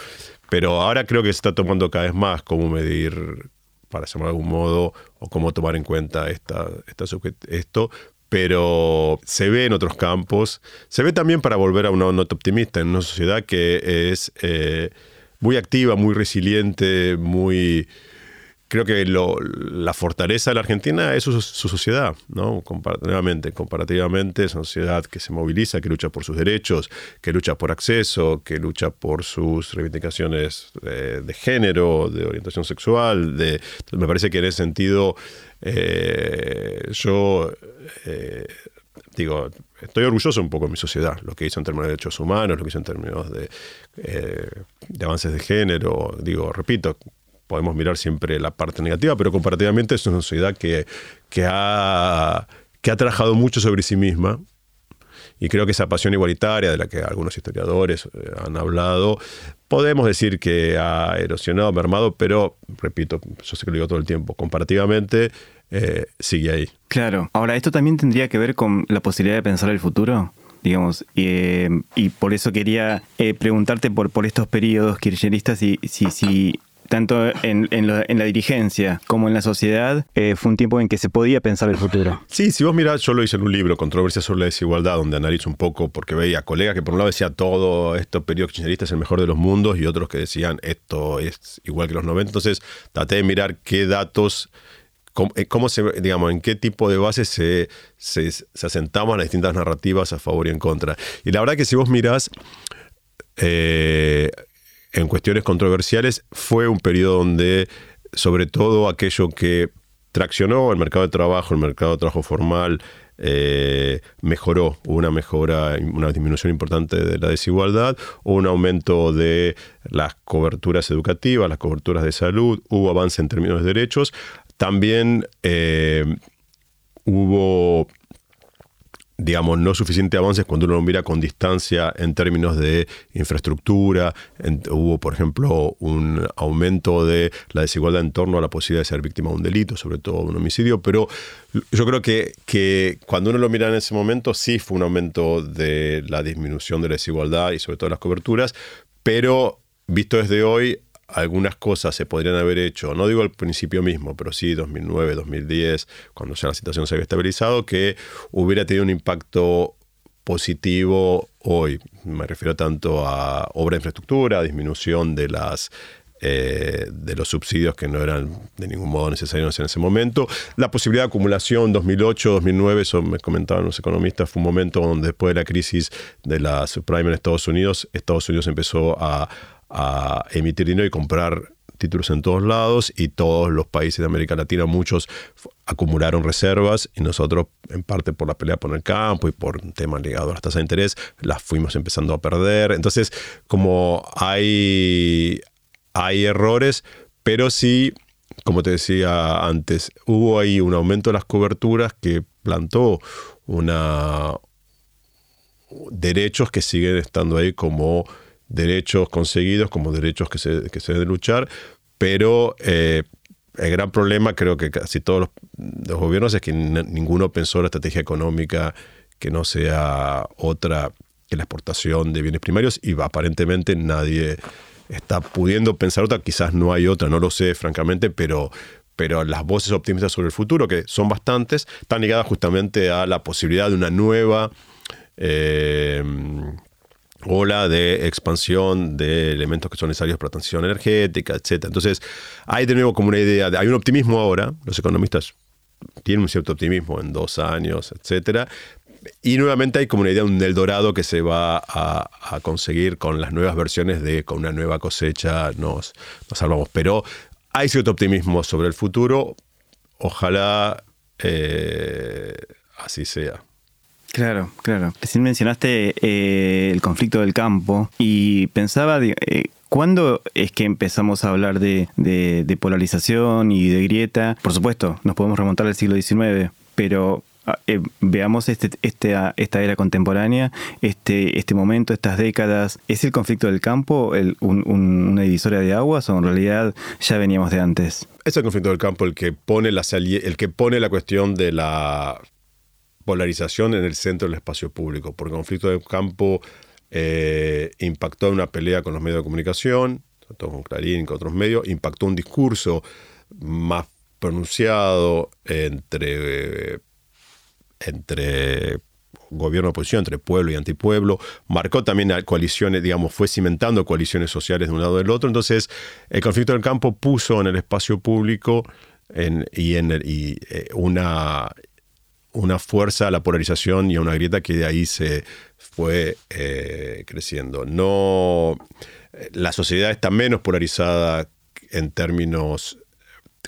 pero ahora creo que se está tomando cada vez más cómo medir, para llamar de algún modo, o cómo tomar en cuenta esta esto. Pero se ve en otros campos. Se ve también para volver a una nota optimista en una sociedad que es eh, muy activa, muy resiliente, muy creo que la fortaleza de la Argentina es su, sociedad, ¿no? Comparativamente, comparativamente es una sociedad que se moviliza, que lucha por sus derechos, que lucha por acceso, que lucha por sus reivindicaciones de, género, de orientación sexual. De, me parece que en ese sentido eh, yo eh, digo, estoy orgulloso un poco de mi sociedad, lo que hizo en términos de derechos humanos, lo que hizo en términos de, eh, de avances de género. Digo, repito, podemos mirar siempre la parte negativa, pero comparativamente es una sociedad que, que, ha, que ha trabajado mucho sobre sí misma. Y creo que esa pasión igualitaria de la que algunos historiadores eh, han hablado, podemos decir que ha erosionado, mermado, pero, repito, yo sé que lo digo todo el tiempo, comparativamente eh, sigue ahí. Claro. Ahora, ¿esto también tendría que ver con la posibilidad de pensar el futuro? digamos, y, y, por eso quería eh, preguntarte por, por estos periodos kirchneristas si, si tanto en, la, dirigencia como en la sociedad, eh, fue un tiempo en que se podía pensar el futuro. Sí, si vos mirás, yo lo hice en un libro, Controversia sobre la desigualdad, donde analizo un poco, porque veía colegas que por un lado decía todo esto periodo kirchnerista es el mejor de los mundos y otros que decían esto es igual que los 90. Entonces traté de mirar qué datos eh, cómo, se, digamos, en qué tipo de bases se, se, se, asentaban las distintas narrativas a favor y en contra. Y la verdad que si vos mirás, eh, en cuestiones controversiales, fue un periodo donde, sobre todo aquello que traccionó el mercado de trabajo, el mercado de trabajo formal, eh, mejoró, hubo una mejora, una disminución importante de la desigualdad, hubo un aumento de las coberturas educativas, las coberturas de salud, hubo avance en términos de derechos, también eh, hubo digamos, no suficiente avances cuando uno lo mira con distancia en términos de infraestructura. hubo, por ejemplo, un aumento de la desigualdad en torno a la posibilidad de ser víctima de un delito, sobre todo un homicidio, pero yo creo que, que cuando uno lo mira en ese momento, sí fue un aumento de la disminución de la desigualdad y sobre todo las coberturas, pero visto desde hoy, algunas cosas se podrían haber hecho, no digo al principio mismo, pero sí 2009, 2010, cuando ya la situación se había estabilizado, que hubiera tenido un impacto positivo hoy. Me refiero tanto a obra de infraestructura, disminución de las eh, de los subsidios que no eran de ningún modo necesarios en ese momento. La posibilidad de acumulación 2008, 2009, eso me comentaban los economistas, fue un momento donde después de la crisis de la subprime en Estados Unidos, Estados Unidos empezó a, a emitir dinero y comprar títulos en todos lados y todos los países de América Latina, muchos acumularon reservas y nosotros, en parte por la pelea por el campo y por un tema ligado a las tasas de interés, las fuimos empezando a perder. Entonces, como hay, hay errores, pero sí, como te decía antes, hubo ahí un aumento de las coberturas que plantó una derechos que siguen estando ahí como derechos conseguidos, como derechos que se, que se deben luchar, pero eh, el gran problema creo que casi todos los, gobiernos es que ninguno pensó la estrategia económica que no sea otra que la exportación de bienes primarios y aparentemente nadie está pudiendo pensar otra, quizás no hay otra, no lo sé francamente, pero, pero las voces optimistas sobre el futuro, que son bastantes, están ligadas justamente a la posibilidad de una nueva eh, ola de expansión de elementos que son necesarios para transición energética, etc. Entonces, hay de nuevo como una idea, de, hay un optimismo ahora, los economistas tienen un cierto optimismo en dos años, etc. Y nuevamente hay como una idea del dorado que se va a, conseguir con las nuevas versiones de con una nueva cosecha nos, nos salvamos. Pero hay cierto optimismo sobre el futuro. Ojalá eh, así sea. Claro, claro. Recién mencionaste eh, el conflicto del campo y pensaba, eh, ¿cuándo es que empezamos a hablar de, polarización y de grieta? Por supuesto, nos podemos remontar al siglo XIX, pero ah, eh, veamos este, este, esta era contemporánea, este, este momento, estas décadas. ¿Es el conflicto del campo una divisoria de aguas o en realidad ya veníamos de antes? Es el conflicto del campo el que pone la, el que pone la cuestión de la polarización en el centro del espacio público, el conflicto de campo eh, impactó en una pelea con los medios de comunicación, tanto con Clarín con otros medios, impactó un discurso más pronunciado entre, entre gobierno oposición, entre pueblo y antipueblo, marcó también coaliciones, digamos, fue cimentando coaliciones sociales de un lado del otro. Entonces, el conflicto del campo puso en el espacio público y, en y, eh, una una fuerza a la polarización y a una grieta que de ahí se fue eh, creciendo. No, la sociedad está menos polarizada en términos,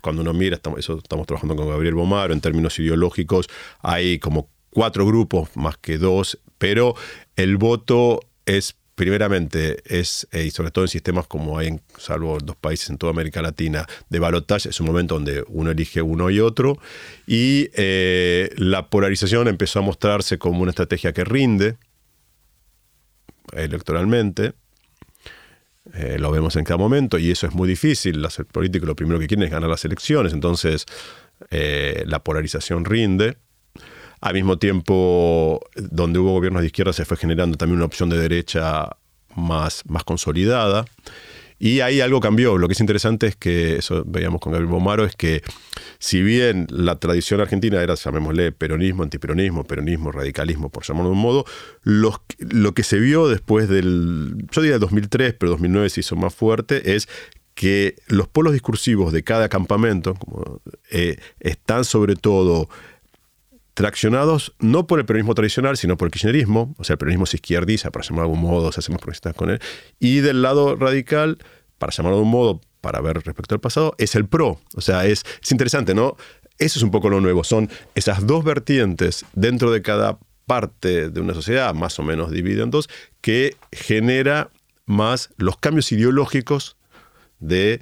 cuando uno mira, estamos, eso estamos trabajando con Gabriel Bomaro, en términos ideológicos, hay como cuatro grupos más que dos, pero el voto es primeramente es, eh, y sobre todo en sistemas como hay, en, salvo dos países en toda América Latina, de balotaje, es un momento donde uno elige uno y otro, y eh, la polarización empezó a mostrarse como una estrategia que rinde electoralmente, eh, lo vemos en cada momento, y eso es muy difícil, hacer político lo primero que quieren es ganar las elecciones, entonces la polarización rinde, al mismo tiempo, donde hubo gobiernos de izquierda se fue generando también una opción de derecha más, más consolidada. Y ahí algo cambió. Lo que es interesante es que, eso veíamos con Gabriel Bomaro, es que si bien la tradición argentina era, llamémosle, peronismo, antiperonismo, peronismo, radicalismo, por llamarlo de un modo, lo que se vio después del, yo diría 2003, pero 2009 se hizo más fuerte, es que los polos discursivos de cada campamento eh, están sobre todo traccionados no por el peronismo tradicional, sino por el kirchnerismo, o sea, el peronismo se izquierdiza, para llamarlo de algún modo, se hacemos progresistas con él, y del lado radical, para llamarlo de un modo, para ver respecto al pasado, es el PRO. O sea, es, es interesante, ¿no? Eso es un poco lo nuevo, son esas dos vertientes dentro de cada parte de una sociedad, más o menos dividida en dos, que genera más los cambios ideológicos de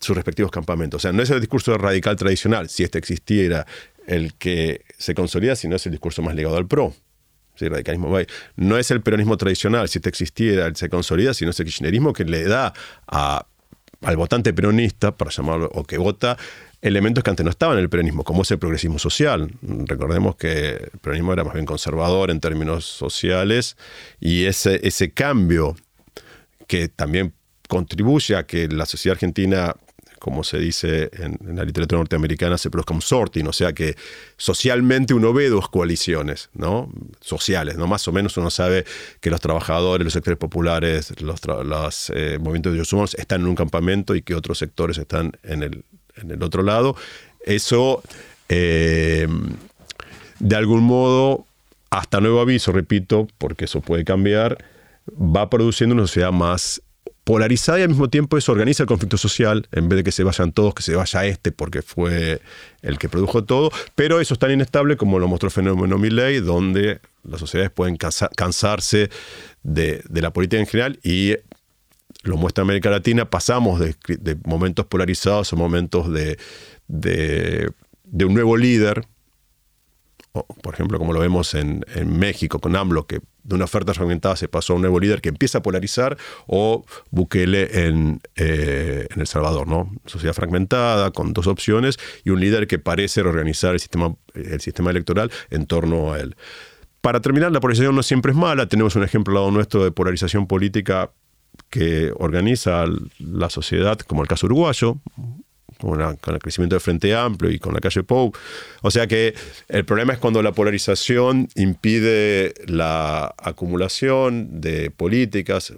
sus respectivos campamentos. O sea, no es el discurso radical tradicional, si este existiera, el que se consolida, sino es el discurso más ligado al PRO. Sí, radicalismo, no es el peronismo tradicional, si este existiera, se consolida, sino es el kirchnerismo que le da al votante peronista, para llamarlo, o que vota elementos que antes no estaban en el peronismo, como es el progresismo social. Recordemos que el peronismo era más bien conservador en términos sociales y ese, ese cambio que también contribuye a que la sociedad argentina como se dice en, la literatura norteamericana, se produzca un sorting, o sea que socialmente uno ve dos coaliciones ¿no? sociales, ¿no? más o menos uno sabe que los trabajadores, los sectores populares, los, eh, movimientos de derechos humanos están en un campamento y que otros sectores están en el, otro lado. Eso, eh, de algún modo, hasta nuevo aviso, repito, porque eso puede cambiar, va produciendo una sociedad más polarizada y al mismo tiempo eso organiza el conflicto social, en vez de que se vayan todos, que se vaya este porque fue el que produjo todo, pero eso es tan inestable como lo mostró el fenómeno Milley, donde las sociedades pueden cansarse de, la política en general y lo muestra América Latina, pasamos de, momentos polarizados a momentos de, de un nuevo líder, por ejemplo, como lo vemos en, México con AMLO, que de una oferta fragmentada se pasó a un nuevo líder que empieza a polarizar, o Bukele en, eh, en El Salvador, ¿no? Sociedad fragmentada, con dos opciones, y un líder que parece reorganizar el sistema, el sistema electoral en torno a él. Para terminar, la polarización no siempre es mala. Tenemos un ejemplo al lado nuestro de polarización política que organiza la sociedad, como el caso uruguayo, con, el crecimiento del Frente Amplio y con la calle Pou. O sea que el problema es cuando la polarización impide la acumulación de políticas,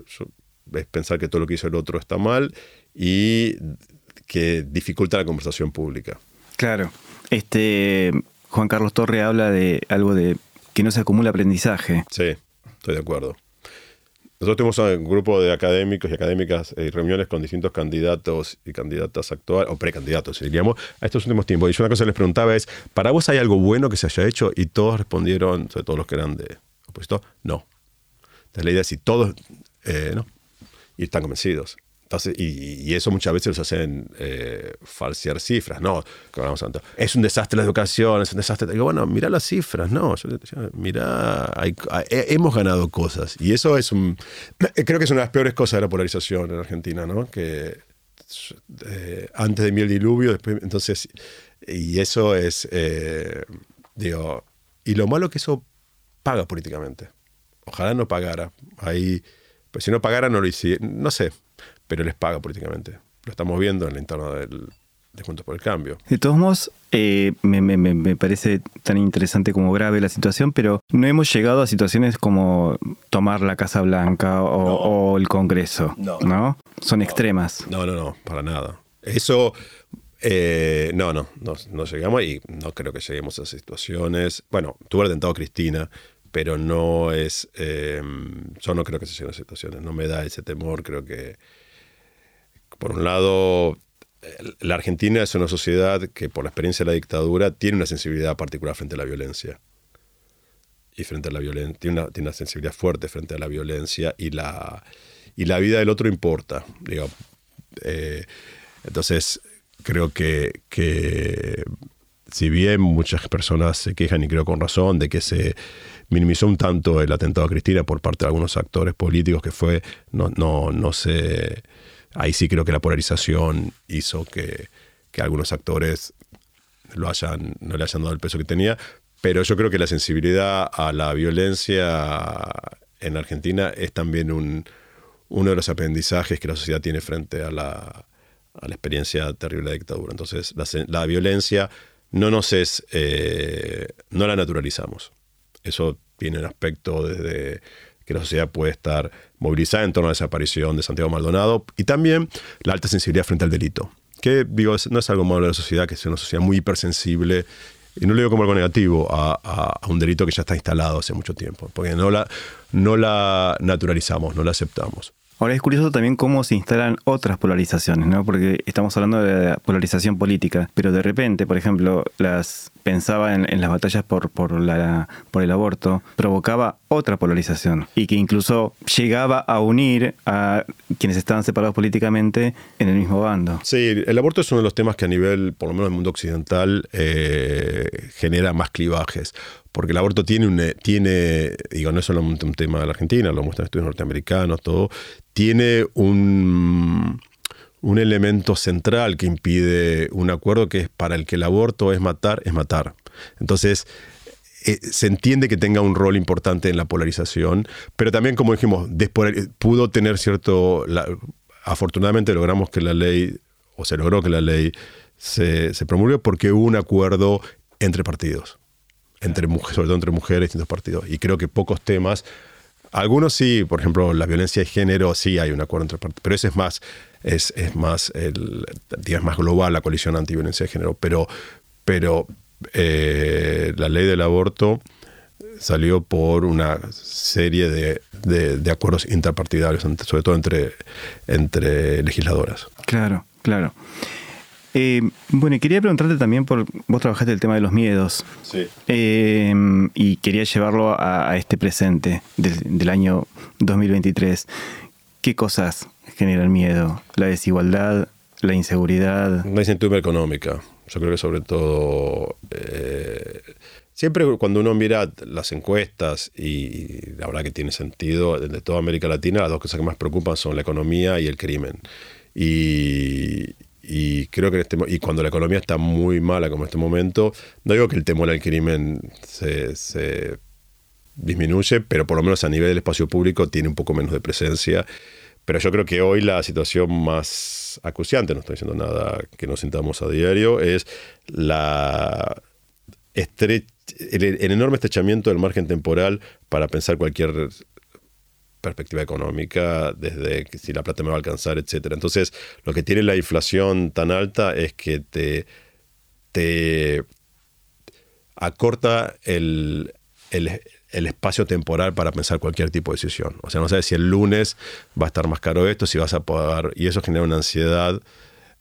es pensar que todo lo que hizo el otro está mal y que dificulta la conversación pública. Claro. Este Juan Carlos Torre habla de algo de que no se acumula aprendizaje. Sí, estoy de acuerdo. Nosotros tuvimos un grupo de académicos y académicas eh, reuniones con distintos candidatos y candidatas actuales, o precandidatos, diríamos, a estos últimos tiempos. Y yo una cosa que les preguntaba es, ¿para vos hay algo bueno que se haya hecho? Y todos respondieron, sobre todo los que eran de opositor, no. Entonces la idea es si todos, eh, no. Y están convencidos y, eso muchas veces los hacen eh, falsear cifras, ¿no? Es un desastre la educación, es un desastre. Digo, bueno, mira las cifras, ¿no? Mira, hemos ganado cosas. Y eso es un. Creo que es una de las peores cosas de la polarización en Argentina, ¿no? Que eh, antes de mí el diluvio, después. Entonces. Y eso es. Eh, digo. Y lo malo que eso paga políticamente. Ojalá no pagara. Ahí. Pues si no pagara, no lo hiciera. No sé pero les paga políticamente. Lo estamos viendo en la interna del, de Juntos por el Cambio. De todos modos, eh, me, parece tan interesante como grave la situación, pero no hemos llegado a situaciones como tomar la Casa Blanca o, el Congreso, no. Son extremas. No, no, no, para nada. Eso, eh, no, no, no, llegamos y no creo que lleguemos a esas situaciones. Bueno, tuvo el atentado Cristina, pero no es, eh, yo no creo que se lleguen a esas situaciones, no me da ese temor, creo que por un lado, la Argentina es una sociedad que por la experiencia de la dictadura tiene una sensibilidad particular frente a la violencia. Y frente a la violencia, tiene una, sensibilidad fuerte frente a la violencia y la, y la vida del otro importa. Eh, entonces, creo que, que si bien muchas personas se quejan, y creo con razón, de que se minimizó un tanto el atentado a Cristina por parte de algunos actores políticos que fue, no, no, no se ahí sí creo que la polarización hizo que, algunos actores lo hayan, no le hayan dado el peso que tenía, pero yo creo que la sensibilidad a la violencia en Argentina es también un, uno de los aprendizajes que la sociedad tiene frente a la, experiencia terrible de la dictadura. Entonces, la, violencia no nos es, eh, no la naturalizamos. Eso tiene un aspecto desde que la sociedad puede estar movilizada en torno a la desaparición de Santiago Maldonado y también la alta sensibilidad frente al delito, que digo, no es algo malo de la sociedad, que es una sociedad muy hipersensible y no le digo como algo negativo a, un delito que ya está instalado hace mucho tiempo, porque no la, no la naturalizamos, no la aceptamos. Ahora es curioso también cómo se instalan otras polarizaciones, ¿no? Porque estamos hablando de la polarización política, pero de repente, por ejemplo, las pensaba en, las batallas por, por, la, por el aborto, provocaba otra polarización y que incluso llegaba a unir a quienes estaban separados políticamente en el mismo bando. Sí, el aborto es uno de los temas que a nivel, por lo menos en el mundo occidental, eh, genera más clivajes porque el aborto tiene un, tiene, digo, no es solo un, tema de la Argentina, lo muestran estudios norteamericanos, todo, tiene un, un elemento central que impide un acuerdo que es para el que el aborto es matar, es matar. Entonces, eh, se entiende que tenga un rol importante en la polarización, pero también, como dijimos, pudo tener cierto... afortunadamente logramos que la ley o se logró que la ley se, se promulgue porque hubo un acuerdo entre partidos, entre mujeres, sobre todo entre mujeres y distintos partidos. Y creo que pocos temas, algunos sí, por ejemplo, la violencia de género, sí hay un acuerdo entre partidos, pero ese es más, es, es más, el, digamos, más global la coalición anti-violencia de género. Pero, pero eh, la ley del aborto salió por una serie de, de, acuerdos interpartidarios, sobre todo entre, entre legisladoras. Claro, claro. Eh, bueno, y quería preguntarte también por. Vos trabajaste el tema de los miedos. Sí. Eh, y quería llevarlo a, este presente del, año 2023. ¿Qué cosas generan miedo? ¿La desigualdad? ¿La inseguridad? La incertidumbre económica. Yo creo que sobre todo. Eh, siempre cuando uno mira las encuestas, y la verdad que tiene sentido, de toda América Latina, las dos cosas que más preocupan son la economía y el crimen. Y, y creo que en este, y cuando la economía está muy mala como en este momento, no digo que el temor al crimen se, disminuye, pero por lo menos a nivel del espacio público tiene un poco menos de presencia. Pero yo creo que hoy la situación más acuciante, no estoy diciendo nada que nos sintamos a diario, es la el, el enorme estrechamiento del margen temporal para pensar cualquier perspectiva económica, desde si la plata me va a alcanzar, etc. Entonces, lo que tiene la inflación tan alta es que te, te acorta el, espacio temporal para pensar cualquier tipo de decisión. O sea, no sabes si el lunes va a estar más caro esto, si vas a poder... Y eso genera una ansiedad,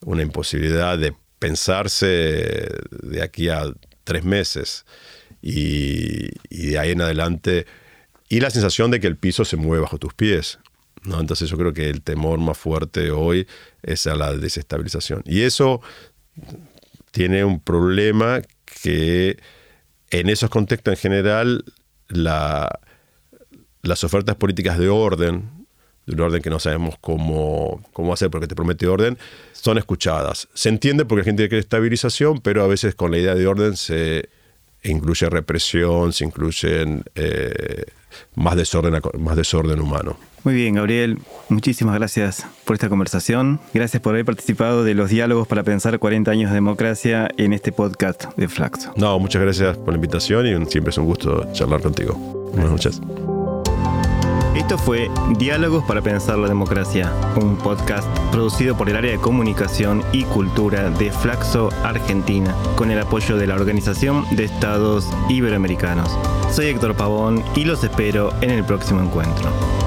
una imposibilidad de pensarse de aquí a tres meses. Y de ahí en adelante y la sensación de que el piso se mueve bajo tus pies. ¿no? Entonces yo creo que el temor más fuerte hoy es a la desestabilización. Y eso tiene un problema que en esos contextos en general la, las ofertas políticas de orden, de un orden que no sabemos cómo, cómo hacer porque te promete orden, son escuchadas. Se entiende porque la gente quiere estabilización, pero a veces con la idea de orden se incluye represión, se incluyen eh, más, desorden, más desorden humano. Muy bien, Gabriel, muchísimas gracias por esta conversación. Gracias por haber participado de los diálogos para pensar 40 años de democracia en este podcast de Flaxo. No, muchas gracias por la invitación y siempre es un gusto charlar contigo. Buenas noches. Esto fue Diálogos para Pensar la Democracia, un podcast producido por el área de comunicación y cultura de Flaxo Argentina, con el apoyo de la Organización de Estados Iberoamericanos. Soy Héctor Pavón y los espero en el próximo encuentro.